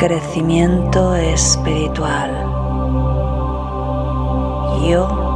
Crecimiento espiritual. Yo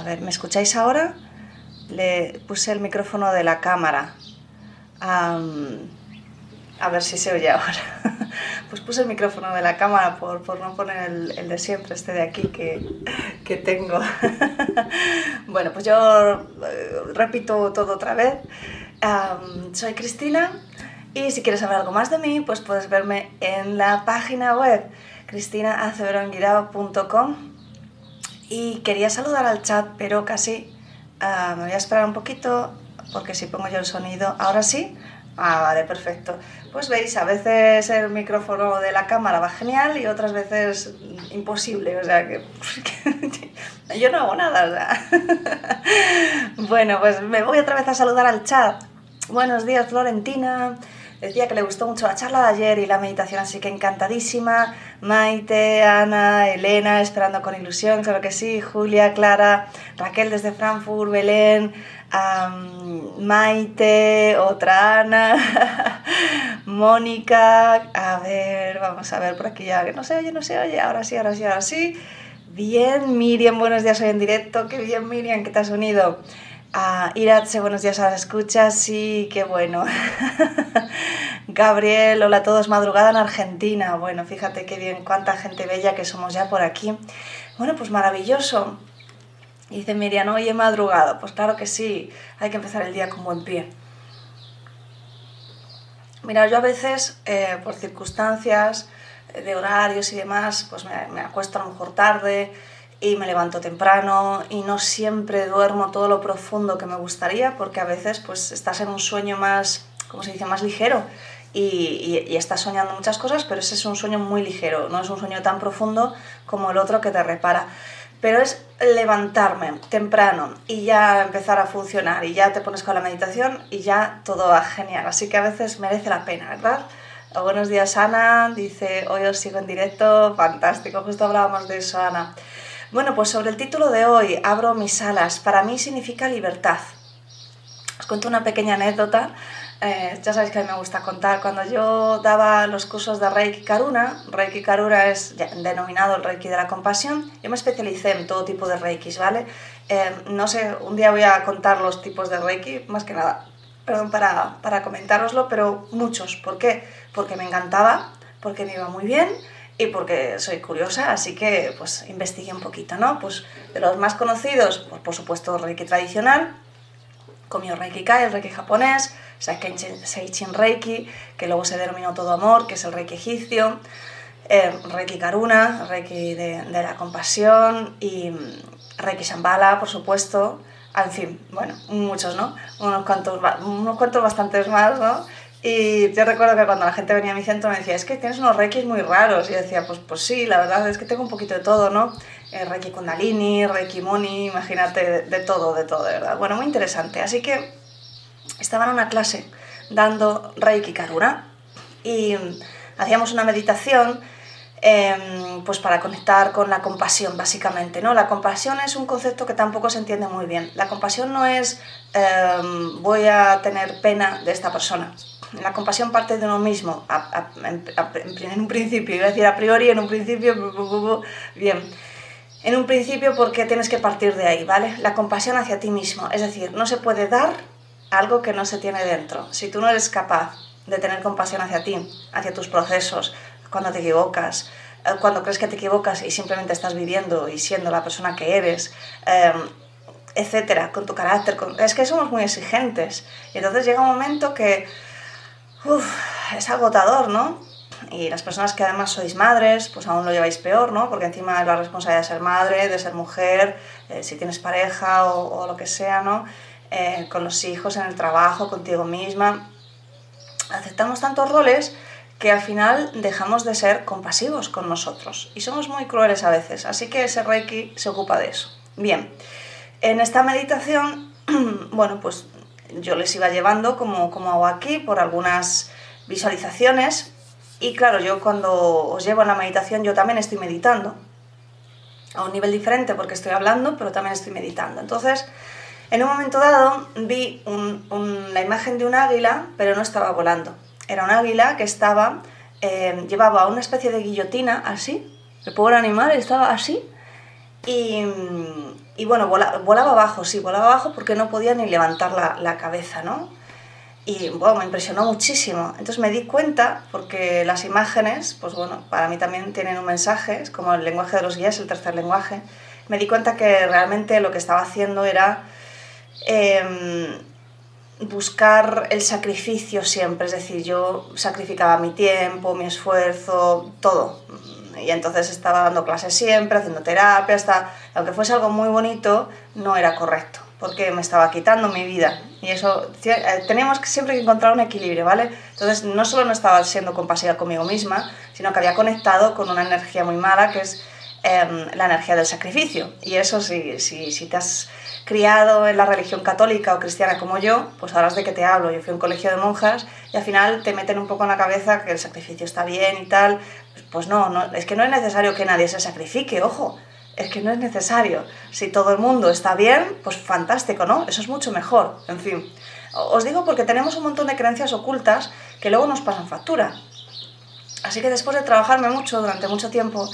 A ver, ¿me escucháis ahora? Le puse el micrófono de la cámara. A ver si se oye ahora. Pues puse el micrófono de la cámara por, por no poner el, de siempre, este de aquí que, que tengo. Bueno, pues yo eh, repito todo otra vez. Soy Cristina y si quieres saber algo más de mí, pues puedes verme en la página web cristinaaceveronguirao.com y quería saludar al chat, pero casi ah, me voy a esperar un poquito porque si pongo yo el sonido, ahora sí. Ah, vale, perfecto. Pues veis, a veces el micrófono de la cámara va genial y otras veces imposible, o sea que yo no hago nada. o sea. bueno, pues me voy otra vez a saludar al chat. Buenos días, Florentina. Decía que le gustó mucho la charla de ayer y la meditación, así que encantadísima. Maite, Ana, Elena, esperando con ilusión, claro que sí. Julia, Clara, Raquel desde Frankfurt, Belén, Maite, otra Ana, Mónica. A ver, vamos a ver por aquí ya, que no se oye, no se oye. Ahora sí, ahora sí, ahora sí. Bien, Miriam, buenos días hoy en directo. Qué bien, Miriam, que te has unido. Ah, Iratse, buenos días a las escuchas, sí, qué bueno. Gabriel, hola a todos, madrugada en Argentina. Bueno, fíjate qué bien, cuánta gente bella que somos ya por aquí. Bueno, pues maravilloso. Dice Miriam, hoy he madrugado. Pues claro que sí, hay que empezar el día con buen pie. Mira, yo a veces, eh, por circunstancias eh, de horarios y demás, pues me, me acuesto a lo mejor tarde y me levanto temprano y no siempre duermo todo lo profundo que me gustaría porque a veces pues estás en un sueño más, ¿cómo se dice?, más ligero y, y- y estás soñando muchas cosas, pero ese es un sueño muy ligero, no es un sueño tan profundo como el otro que te repara. Pero es levantarme temprano y ya empezar a funcionar y ya te pones con la meditación y ya todo va genial. Así que a veces merece la pena, ¿verdad? Buenos días, Ana. Dice, hoy os sigo en directo. Fantástico, justo hablábamos de eso, Ana. Bueno, pues sobre el título de hoy, abro mis alas. Para mí significa libertad. Os cuento una pequeña anécdota. Eh, ya sabéis que a mí me gusta contar. Cuando yo daba los cursos de Reiki Karuna, Reiki Karuna es denominado el Reiki de la compasión, yo me especialicé en todo tipo de Reikis, ¿vale? Eh, no sé, un día voy a contar los tipos de Reiki, más que nada, perdón, para, para comentároslo, pero muchos. ¿Por qué? Porque me encantaba, porque me iba muy bien y porque soy curiosa, así que pues investigué un poquito, ¿no? Pues de los más conocidos, pues por supuesto Reiki tradicional, con mi Reiki Kai, el Reiki japonés, Seichin Reiki, que luego se denominó Todo Amor, que es el Reiki egipcio, eh, Reiki Karuna, Reiki de, de, la compasión y mm, Reiki Shambhala, por supuesto. En fin, bueno, muchos, ¿no? Unos cuantos, unos cuantos bastantes más, ¿no? Y yo recuerdo que cuando la gente venía a mi centro me decía, es que tienes unos reikis muy raros. Y yo decía, pues, pues sí, la verdad es que tengo un poquito de todo, ¿no? Eh, reiki Kundalini, Reiki Moni, imagínate, de, todo, de todo, de verdad. Bueno, muy interesante. Así que estaba en una clase dando Reiki Karuna y hacíamos una meditación eh, pues para conectar con la compasión, básicamente. ¿no? La compasión es un concepto que tampoco se entiende muy bien. La compasión no es eh, voy a tener pena de esta persona. La compasión parte de uno mismo, en, un principio, iba a decir a priori, en un principio, bien. En un principio porque tienes que partir de ahí, ¿vale? La compasión hacia ti mismo, es decir, no se puede dar algo que no se tiene dentro. Si tú no eres capaz de tener compasión hacia ti, hacia tus procesos, cuando te equivocas, eh, cuando crees que te equivocas y simplemente estás viviendo y siendo la persona que eres, eh, etcétera, con tu carácter. Es que somos muy exigentes. Y entonces llega un momento que uf, es agotador, ¿no? Y las personas que además sois madres, pues aún lo lleváis peor, ¿no? Porque encima es la responsabilidad de ser madre, de ser mujer, eh, si tienes pareja o, lo que sea, ¿no? Eh, con los hijos, en el trabajo, contigo misma. Aceptamos tantos roles que al final dejamos de ser compasivos con nosotros y somos muy crueles a veces, así que ese Reiki se ocupa de eso. Bien, en esta meditación, bueno, pues yo les iba llevando como, como hago aquí por algunas visualizaciones y claro, yo cuando os llevo en la meditación yo también estoy meditando a un nivel diferente porque estoy hablando, pero también estoy meditando. Entonces, en un momento dado vi la imagen de un águila, pero no estaba volando era un águila que estaba, eh, llevaba una especie de guillotina así, el pobre animal estaba así, y, y bueno, volaba, volaba, abajo, sí, volaba abajo porque no podía ni levantar la, la cabeza, ¿no? Y bueno, me impresionó muchísimo. Entonces me di cuenta, porque las imágenes, pues bueno, para mí también tienen un mensaje, es como el lenguaje de los guías, el tercer lenguaje. Me di cuenta que realmente lo que estaba haciendo era eh, buscar el sacrificio siempre, es decir, yo sacrificaba mi tiempo, mi esfuerzo, todo. Y entonces estaba dando clases siempre, haciendo terapia, hasta aunque fuese algo muy bonito, no era correcto, porque me estaba quitando mi vida. Y eso, eh, teníamos que siempre que encontrar un equilibrio, ¿vale? Entonces no solo no estaba siendo compasiva conmigo misma, sino que había conectado con una energía muy mala, que es eh, la energía del sacrificio. Y eso, si, si, te has criado en la religión católica o cristiana como yo, pues ahora es de qué te hablo. Yo fui a un colegio de monjas y al final te meten un poco en la cabeza que el sacrificio está bien y tal. Pues no, no es que no es necesario que nadie se sacrifique, ojo. Es que no es necesario. Si todo el mundo está bien, pues fantástico, ¿no? Eso es mucho mejor. En fin, os digo porque tenemos un montón de creencias ocultas que luego nos pasan factura. Así que después de trabajarme mucho durante mucho tiempo,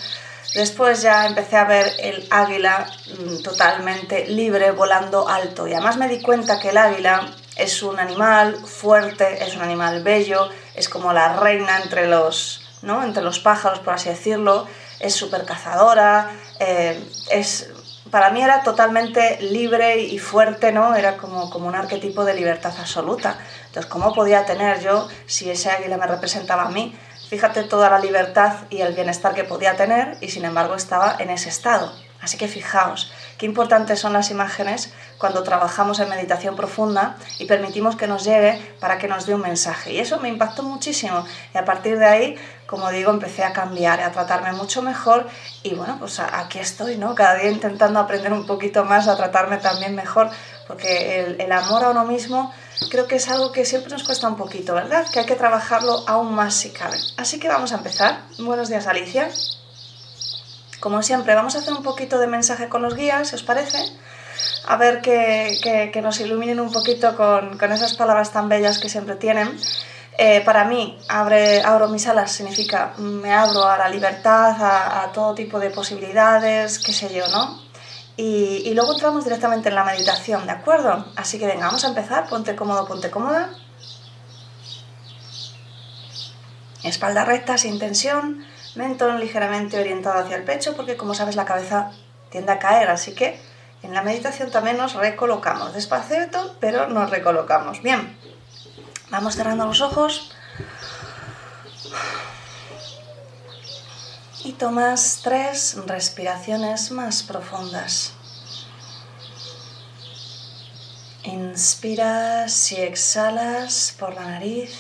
Después ya empecé a ver el águila mm, totalmente libre, volando alto. Y además me di cuenta que el águila es un animal fuerte, es un animal bello, es como la reina entre los, ¿no? entre los pájaros, por así decirlo. Es súper cazadora, eh, es, para mí era totalmente libre y fuerte, ¿no? Era como, como un arquetipo de libertad absoluta. Entonces, ¿cómo podía tener yo, si ese águila me representaba a mí, Fíjate toda la libertad y el bienestar que podía tener y sin embargo estaba en ese estado. Así que fijaos, qué importantes son las imágenes cuando trabajamos en meditación profunda y permitimos que nos llegue para que nos dé un mensaje. Y eso me impactó muchísimo. Y a partir de ahí, como digo, empecé a cambiar, a tratarme mucho mejor. Y bueno, pues aquí estoy, ¿no? Cada día intentando aprender un poquito más a tratarme también mejor, porque el, el amor a uno mismo creo que es algo que siempre nos cuesta un poquito, ¿verdad? Que hay que trabajarlo aún más si cabe. Así que vamos a empezar. Buenos días, Alicia. Como siempre, vamos a hacer un poquito de mensaje con los guías, si os parece. A ver que, nos iluminen un poquito con, con, esas palabras tan bellas que siempre tienen. Eh, para mí, abre, abro mis alas significa me abro a la libertad, a, a todo tipo de posibilidades, qué sé yo, ¿no? Y, y, luego entramos directamente en la meditación, ¿de acuerdo? Así que venga, vamos a empezar. Ponte cómodo, ponte cómoda. Espalda recta, sin tensión. Mentón ligeramente orientado hacia el pecho, porque como sabes la cabeza tiende a caer, así que En la meditación también nos recolocamos, despacito, pero nos recolocamos. Bien, vamos cerrando los ojos. Y tomas tres respiraciones más profundas. Inspiras y exhalas por la nariz.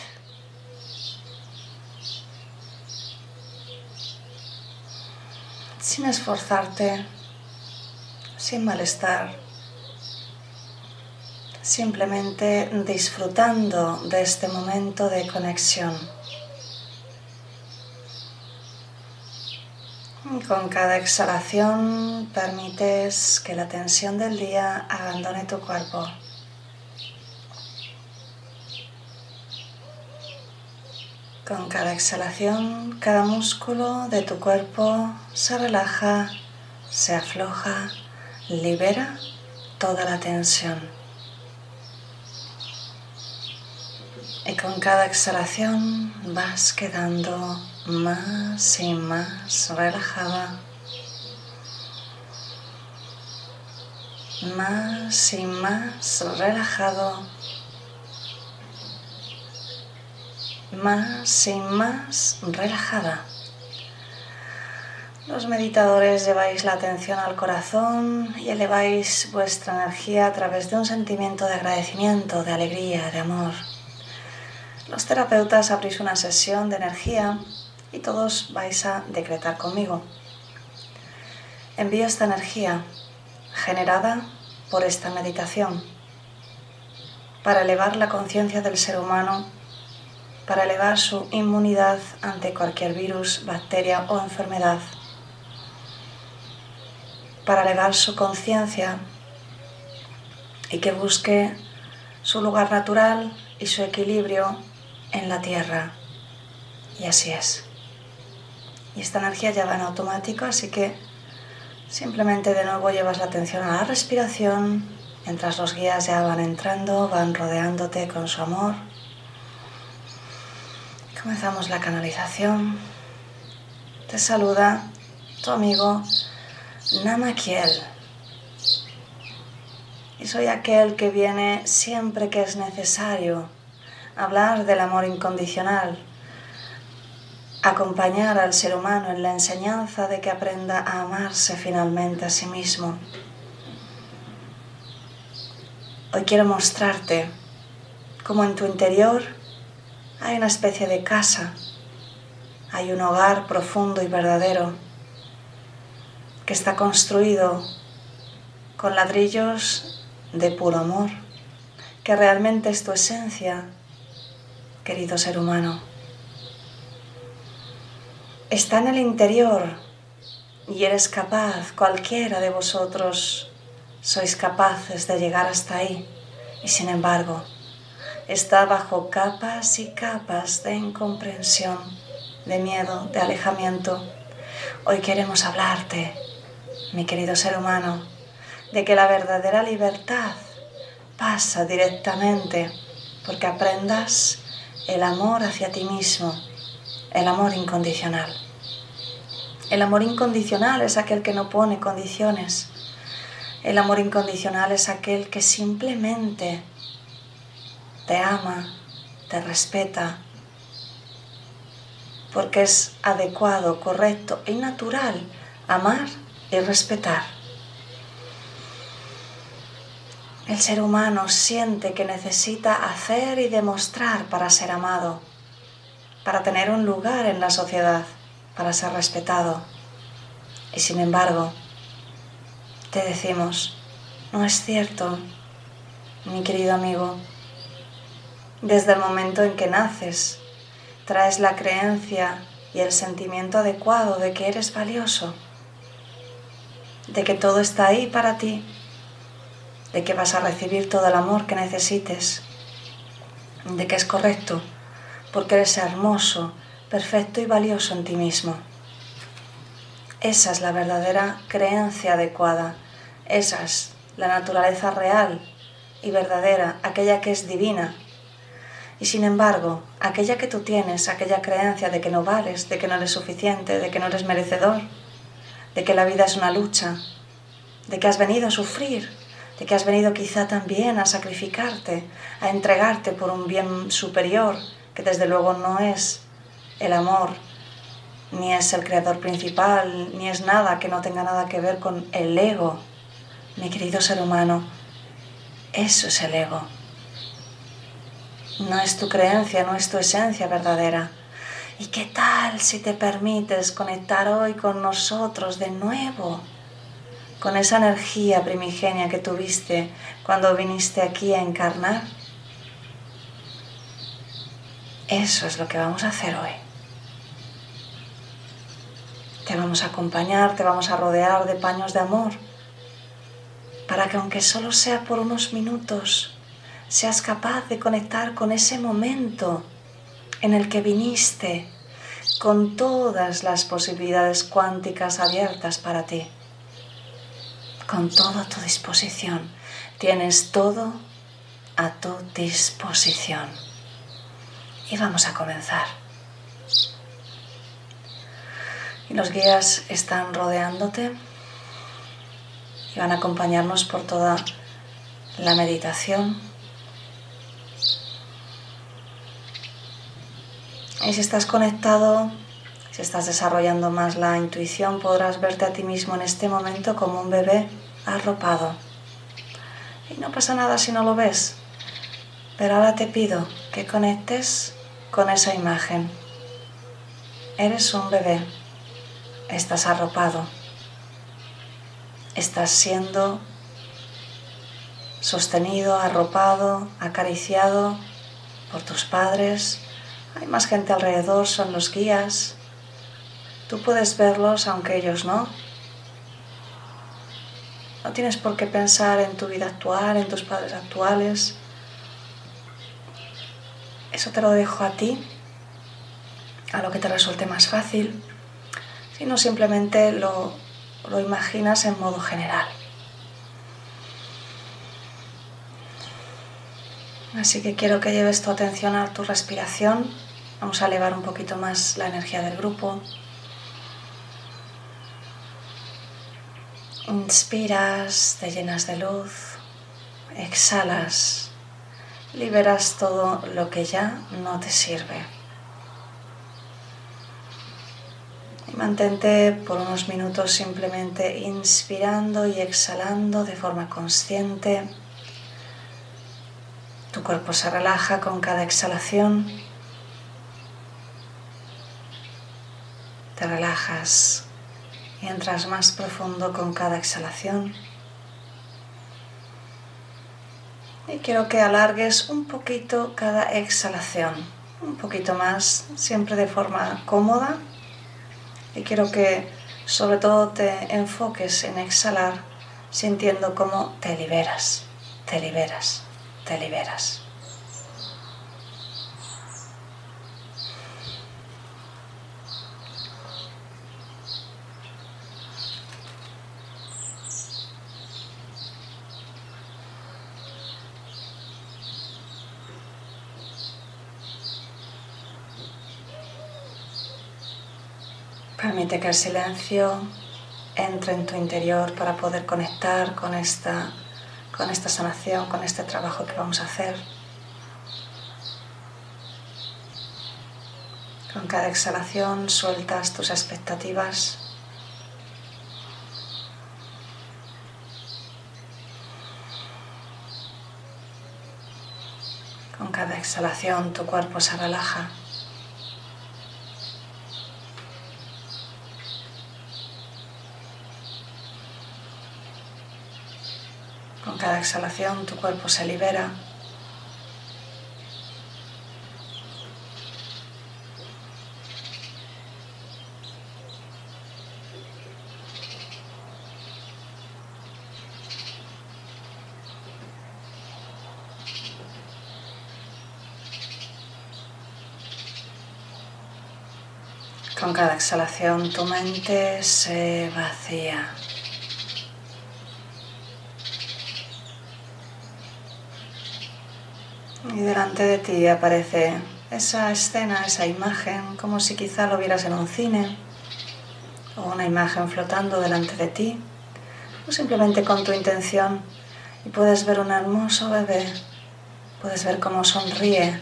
Sin esforzarte, sin malestar, simplemente disfrutando de este momento de conexión. Con cada exhalación permites que la tensión del día abandone tu cuerpo. Con cada exhalación, cada músculo de tu cuerpo se relaja, se afloja, libera toda la tensión. Y con cada exhalación vas quedando más y más relajada. Más y más relajado más y más relajada. Los meditadores lleváis la atención al corazón y eleváis vuestra energía a través de un sentimiento de agradecimiento, de alegría, de amor. Los terapeutas abrís una sesión de energía y todos vais a decretar conmigo. Envío esta energía generada por esta meditación para elevar la conciencia del ser humano para elevar su inmunidad ante cualquier virus, bacteria o enfermedad, para elevar su conciencia y que busque su lugar natural y su equilibrio en la tierra. Y así es. Y esta energía ya va en automático, así que simplemente de nuevo llevas la atención a la respiración, mientras los guías ya van entrando, van rodeándote con su amor Comenzamos la canalización. Te saluda tu amigo Namakiel. Y soy aquel que viene siempre que es necesario hablar del amor incondicional, acompañar al ser humano en la enseñanza de que aprenda a amarse finalmente a sí mismo. Hoy quiero mostrarte cómo en tu interior hay una especie de casa, hay un hogar profundo y verdadero que está construido con ladrillos de puro amor, que realmente es tu esencia, querido ser humano. Está en el interior y eres capaz, cualquiera de vosotros sois capaces de llegar hasta ahí y sin embargo está bajo capas y capas de incomprensión, de miedo, de alejamiento. Hoy queremos hablarte, mi querido ser humano, de que la verdadera libertad pasa directamente porque aprendas el amor hacia ti mismo, el amor incondicional. El amor incondicional es aquel que no pone condiciones. El amor incondicional es aquel que simplemente te ama, te respeta, porque es adecuado, correcto y natural amar y respetar. El ser humano siente que necesita hacer y demostrar para ser amado, para tener un lugar en la sociedad, para ser respetado. Y sin embargo, te decimos, no es cierto, mi querido amigo, desde el momento en que naces, traes la creencia y el sentimiento adecuado de que eres valioso, de que todo está ahí para ti, de que vas a recibir todo el amor que necesites, de que es correcto, porque eres hermoso, perfecto y valioso en ti mismo. Esa es la verdadera creencia adecuada, esa es la naturaleza real y verdadera, aquella que es divina, y sin embargo, aquella que tú tienes, aquella creencia de que no vales, de que no eres suficiente, de que no eres merecedor, de que la vida es una lucha, de que has venido a sufrir, de que has venido quizá también a sacrificarte, a entregarte por un bien superior, que desde luego no es el amor, ni es el creador principal, ni es nada que no tenga nada que ver con el ego. Mi querido ser humano, eso es el ego. No es tu creencia, no es tu esencia verdadera. ¿Y qué tal si te permites conectar hoy con nosotros de nuevo? Con esa energía primigenia que tuviste cuando viniste aquí a encarnar. Eso es lo que vamos a hacer hoy. Te vamos a acompañar, te vamos a rodear de paños de amor, para que aunque solo sea por unos minutos, seas capaz de conectar con ese momento en el que viniste, con todas las posibilidades cuánticas abiertas para ti, con todo a tu disposición. Tienes todo a tu disposición. Y vamos a comenzar. Y los guías están rodeándote y van a acompañarnos por toda la meditación. Y si estás conectado, si estás desarrollando más la intuición, podrás verte a ti mismo en este momento como un bebé arropado. Y no pasa nada si no lo ves. Pero ahora te pido que conectes con esa imagen. Eres un bebé. Estás arropado. Estás siendo sostenido, arropado, acariciado por tus padres, hay más gente alrededor, son los guías. Tú puedes verlos aunque ellos no. No tienes por qué pensar en tu vida actual, en tus padres actuales. Eso te lo dejo a ti, a lo que te resulte más fácil, sino simplemente lo, lo imaginas en modo general. Así que quiero que lleves tu atención a tu respiración Vamos a elevar un poquito más la energía del grupo. Inspiras, te llenas de luz, exhalas, liberas todo lo que ya no te sirve. Y mantente por unos minutos simplemente inspirando y exhalando de forma consciente. Tu cuerpo se relaja con cada exhalación. Te relajas y entras más profundo con cada exhalación. Y quiero que alargues un poquito cada exhalación, un poquito más, siempre de forma cómoda. Y quiero que sobre todo te enfoques en exhalar sintiendo cómo te liberas, te liberas, te liberas. Permite que el silencio entre en tu interior para poder conectar con esta, con esta sanación, con este trabajo que vamos a hacer. Con cada exhalación sueltas tus expectativas. Con cada exhalación tu cuerpo se relaja. Cada exhalación tu cuerpo se libera. Con cada exhalación tu mente se vacía. Y delante de ti aparece esa escena, esa imagen, como si quizá lo vieras en un cine o una imagen flotando delante de ti, o simplemente con tu intención y puedes ver un hermoso bebé, puedes ver cómo sonríe,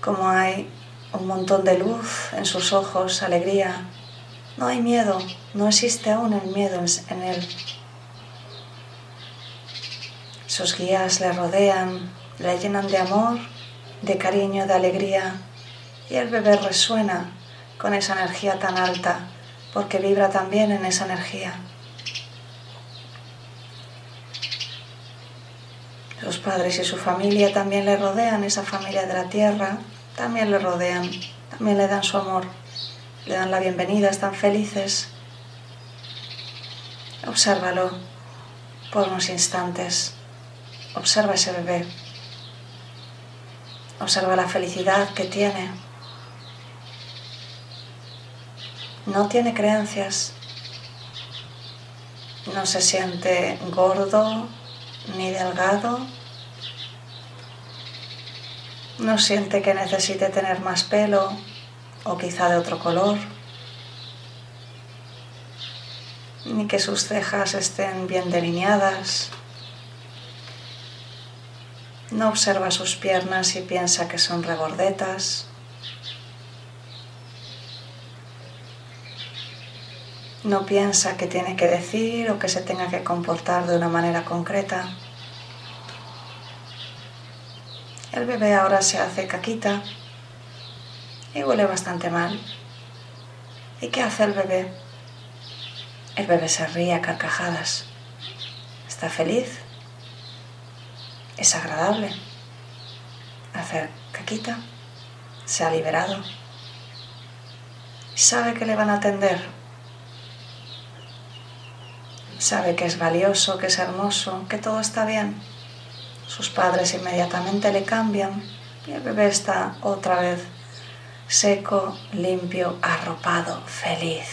cómo hay un montón de luz en sus ojos, alegría. No hay miedo, no existe aún el miedo en él. Sus guías le rodean, le llenan de amor, de cariño, de alegría y el bebé resuena con esa energía tan alta porque vibra también en esa energía. Los padres y su familia también le rodean, esa familia de la tierra, también le rodean, también le dan su amor, le dan la bienvenida, están felices. Obsérvalo por unos instantes. Observa ese bebé. Observa la felicidad que tiene. No tiene creencias. No se siente gordo ni delgado. No siente que necesite tener más pelo o quizá de otro color. Ni que sus cejas estén bien delineadas. No observa sus piernas y piensa que son regordetas. No piensa que tiene que decir o que se tenga que comportar de una manera concreta. El bebé ahora se hace caquita y huele bastante mal. ¿Y qué hace el bebé? El bebé se ríe a carcajadas. Está feliz es agradable. Hacer caquita, se ha liberado. Sabe que le van a atender. Sabe que es valioso, que es hermoso, que todo está bien. Sus padres inmediatamente le cambian y el bebé está otra vez seco, limpio, arropado, feliz.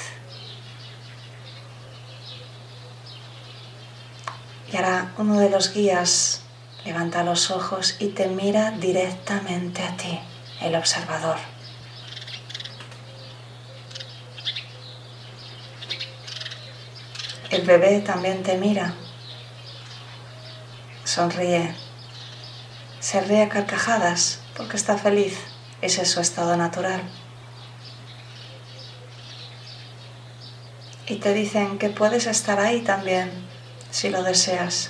Y ahora uno de los guías Levanta los ojos y te mira directamente a ti, el observador. El bebé también te mira, sonríe, se ríe a carcajadas porque está feliz, ese es su estado natural. Y te dicen que puedes estar ahí también si lo deseas.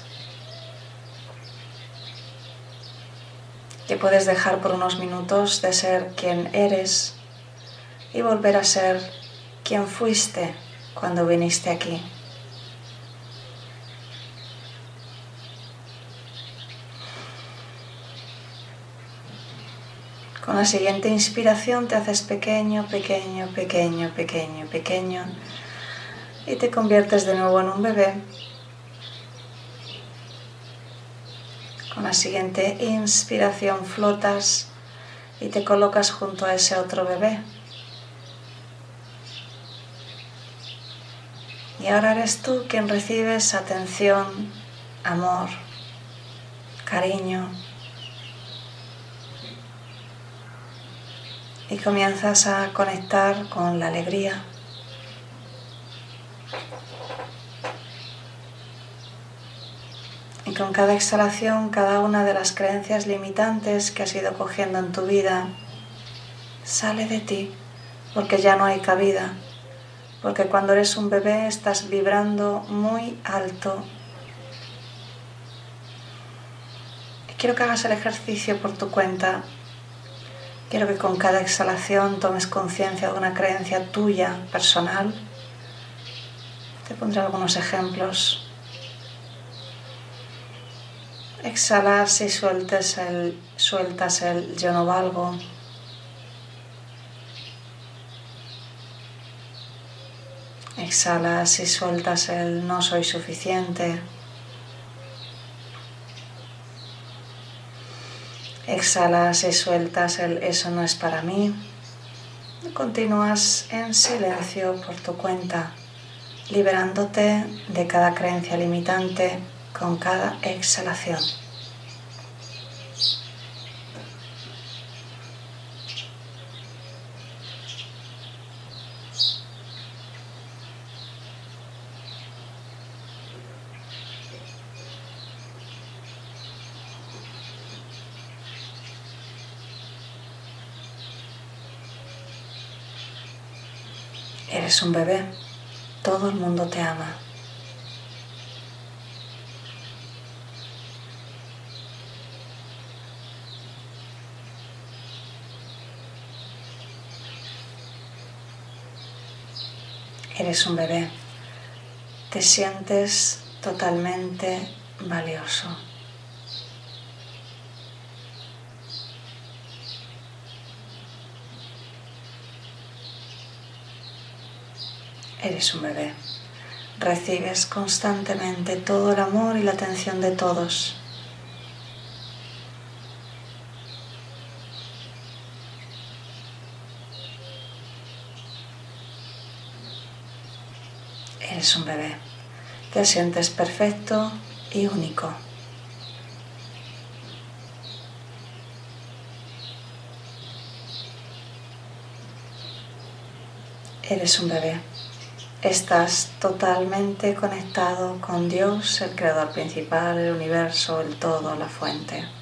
Que puedes dejar por unos minutos de ser quien eres y volver a ser quien fuiste cuando viniste aquí. Con la siguiente inspiración te haces pequeño, pequeño, pequeño, pequeño, pequeño y te conviertes de nuevo en un bebé Con la siguiente inspiración flotas y te colocas junto a ese otro bebé. Y ahora eres tú quien recibes atención, amor, cariño. Y comienzas a conectar con la alegría. Y con cada exhalación, cada una de las creencias limitantes que has ido cogiendo en tu vida sale de ti, porque ya no hay cabida, porque cuando eres un bebé estás vibrando muy alto. Y quiero que hagas el ejercicio por tu cuenta. Quiero que con cada exhalación tomes conciencia de una creencia tuya, personal. Te pondré algunos ejemplos. Exhalas y sueltas el, sueltas el yo no valgo. Exhalas y sueltas el no soy suficiente. Exhalas y sueltas el eso no es para mí. Continúas en silencio por tu cuenta, liberándote de cada creencia limitante con cada exhalación. Eres un bebé, todo el mundo te ama. Eres un bebé, te sientes totalmente valioso. Eres un bebé. Recibes constantemente todo el amor y la atención de todos. Eres un bebé. Te sientes perfecto y único. Eres un bebé. Estás totalmente conectado con Dios, el creador principal, el universo, el todo, la fuente.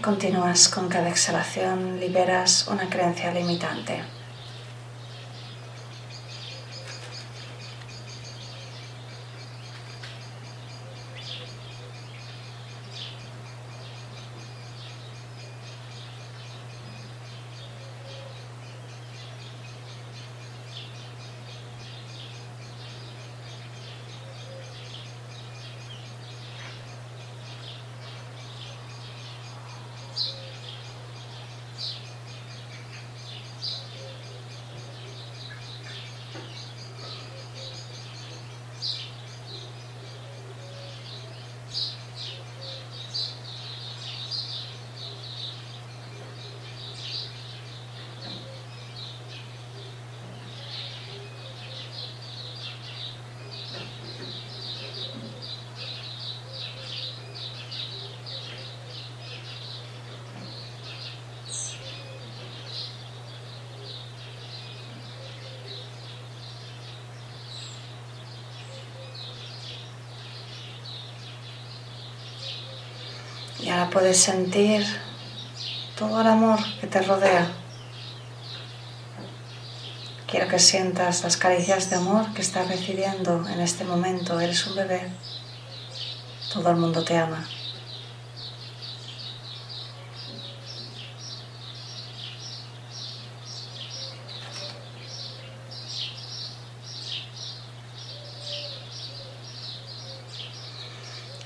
Continúas con cada exhalación, liberas una creencia limitante. Y ahora puedes sentir todo el amor que te rodea. Quiero que sientas las caricias de amor que estás recibiendo en este momento. Eres un bebé. Todo el mundo te ama.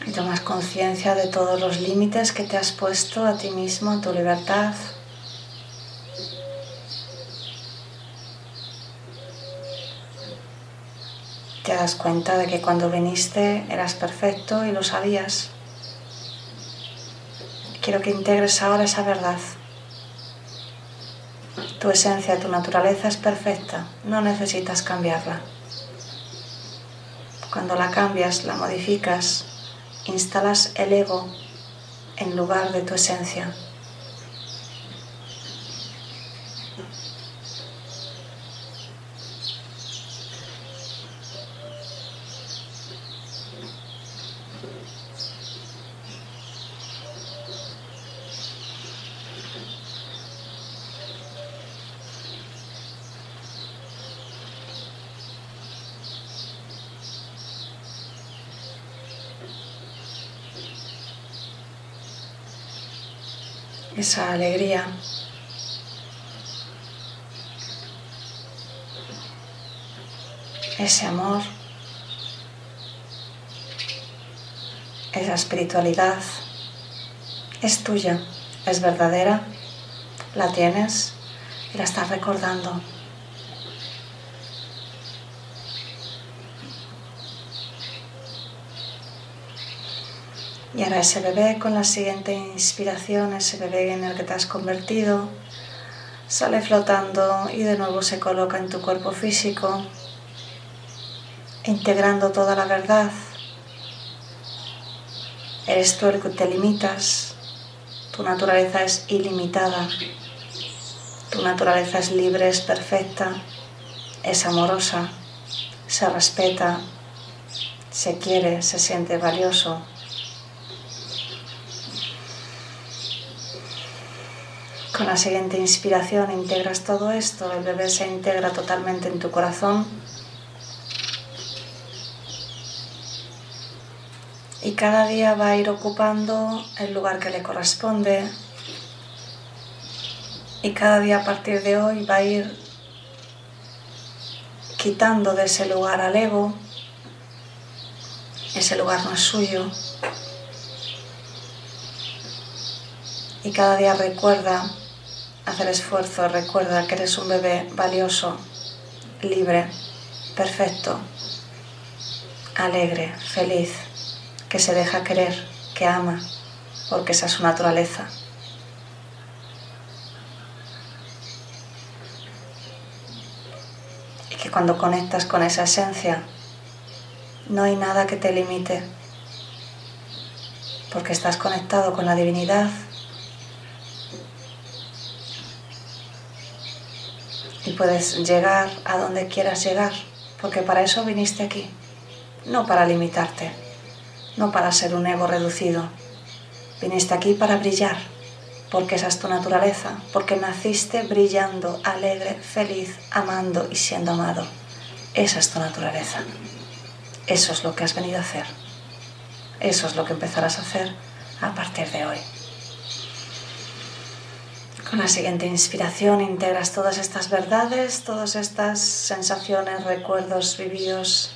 Y tomas de todos los límites que te has puesto a ti mismo, a tu libertad. Te das cuenta de que cuando viniste eras perfecto y lo sabías. Quiero que integres ahora esa verdad. Tu esencia, tu naturaleza es perfecta, no necesitas cambiarla. Cuando la cambias, la modificas, instalas el ego en lugar de tu esencia. Esa alegría. Ese amor, esa espiritualidad es tuya, es verdadera, la tienes y la estás recordando. Ese bebé con la siguiente inspiración, ese bebé en el que te has convertido, sale flotando y de nuevo se coloca en tu cuerpo físico, integrando toda la verdad. Eres tú el que te limitas, tu naturaleza es ilimitada, tu naturaleza es libre, es perfecta, es amorosa, se respeta, se quiere, se siente valioso. Con la siguiente inspiración integras todo esto, el bebé se integra totalmente en tu corazón. Y cada día va a ir ocupando el lugar que le corresponde. Y cada día a partir de hoy va a ir quitando de ese lugar al ego, ese lugar no es suyo. Y cada día recuerda hacer esfuerzo, recuerda que eres un bebé valioso, libre, perfecto, alegre, feliz que se deja querer, que ama, porque esa es su naturaleza. Y que cuando conectas con esa esencia, no hay nada que te limite, porque estás conectado con la divinidad. Y puedes llegar a donde quieras llegar, porque para eso viniste aquí, no para limitarte no para ser un ego reducido. Viniste aquí para brillar, porque esa es tu naturaleza, porque naciste brillando, alegre, feliz, amando y siendo amado. Esa es tu naturaleza. Eso es lo que has venido a hacer. Eso es lo que empezarás a hacer a partir de hoy. Con la siguiente inspiración integras todas estas verdades, todas estas sensaciones, recuerdos vividos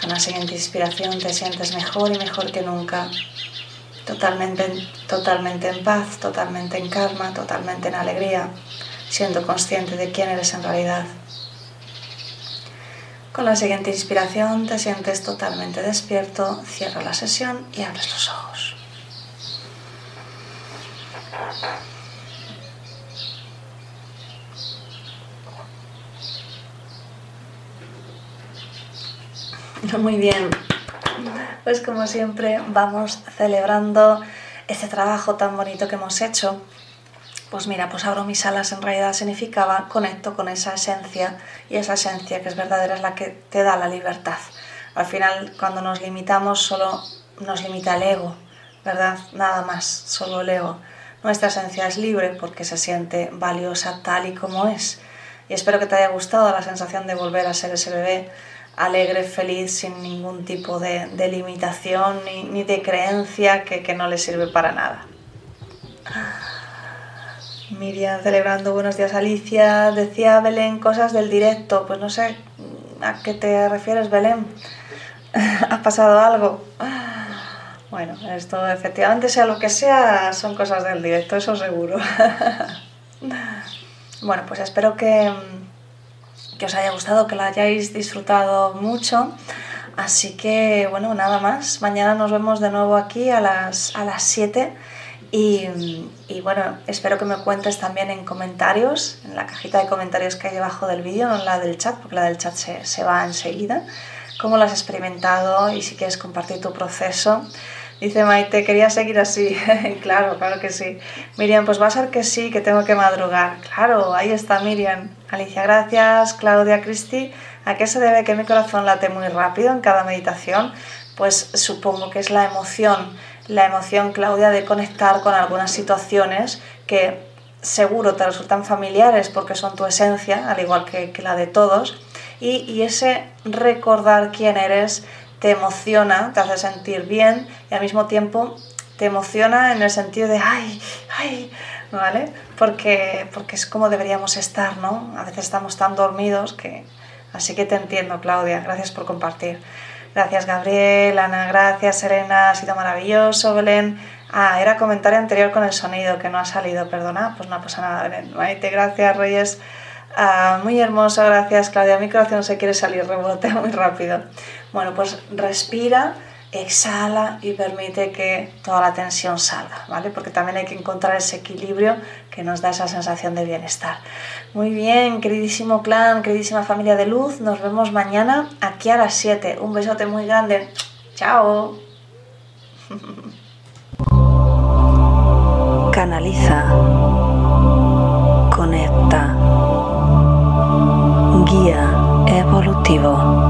con la siguiente inspiración te sientes mejor y mejor que nunca, totalmente, totalmente en paz, totalmente en calma, totalmente en alegría, siendo consciente de quién eres en realidad. Con la siguiente inspiración te sientes totalmente despierto, cierra la sesión y abres los ojos. Muy bien. Pues como siempre vamos celebrando este trabajo tan bonito que hemos hecho. Pues mira, pues abro mis alas en realidad significaba conecto con esa esencia y esa esencia que es verdadera es la que te da la libertad. Al final cuando nos limitamos solo nos limita el ego, ¿verdad? Nada más, solo el ego. Nuestra esencia es libre porque se siente valiosa tal y como es. Y espero que te haya gustado la sensación de volver a ser ese bebé alegre, feliz, sin ningún tipo de, limitación ni, de creencia que, que no le sirve para nada. Miriam celebrando buenos días Alicia, decía Belén cosas del directo, pues no sé a qué te refieres Belén, ¿ha pasado algo? Bueno, esto efectivamente sea lo que sea, son cosas del directo, eso seguro. Bueno, pues espero que, que os haya gustado, que la hayáis disfrutado mucho. Así que bueno, nada más. Mañana nos vemos de nuevo aquí a las, a las 7. Y, y, bueno, espero que me cuentes también en comentarios, en la cajita de comentarios que hay debajo del vídeo, no en la del chat, porque la del chat se, se va enseguida, cómo lo has experimentado y si quieres compartir tu proceso. Dice Maite, quería seguir así. claro, claro que sí. Miriam, pues va a ser que sí, que tengo que madrugar. Claro, ahí está Miriam. Alicia, gracias. Claudia, Cristi, ¿a qué se debe que mi corazón late muy rápido en cada meditación? Pues supongo que es la emoción. La emoción, Claudia, de conectar con algunas situaciones que seguro te resultan familiares porque son tu esencia, al igual que, la de todos. Y, y ese recordar quién eres te emociona, te hace sentir bien y al mismo tiempo te emociona en el sentido de ay, ay, ¿vale? Porque, porque es como deberíamos estar, ¿no? A veces estamos tan dormidos que... Así que te entiendo, Claudia. Gracias por compartir. Gracias, Gabriel, Ana, gracias, Serena, ha sido maravilloso, Belén. Ah, era comentario anterior con el sonido que no ha salido, perdona, pues no pasa nada, Belén. Maite, gracias, Reyes. Ah, muy hermoso, gracias, Claudia. Mi corazón se quiere salir, rebote muy rápido. Bueno, pues respira, exhala y permite que toda la tensión salga, ¿vale? Porque también hay que encontrar ese equilibrio que nos da esa sensación de bienestar. Muy bien, queridísimo clan, queridísima familia de luz, nos vemos mañana aquí a las 7. Un besote muy grande. Chao. Canaliza. Conecta. Guía evolutivo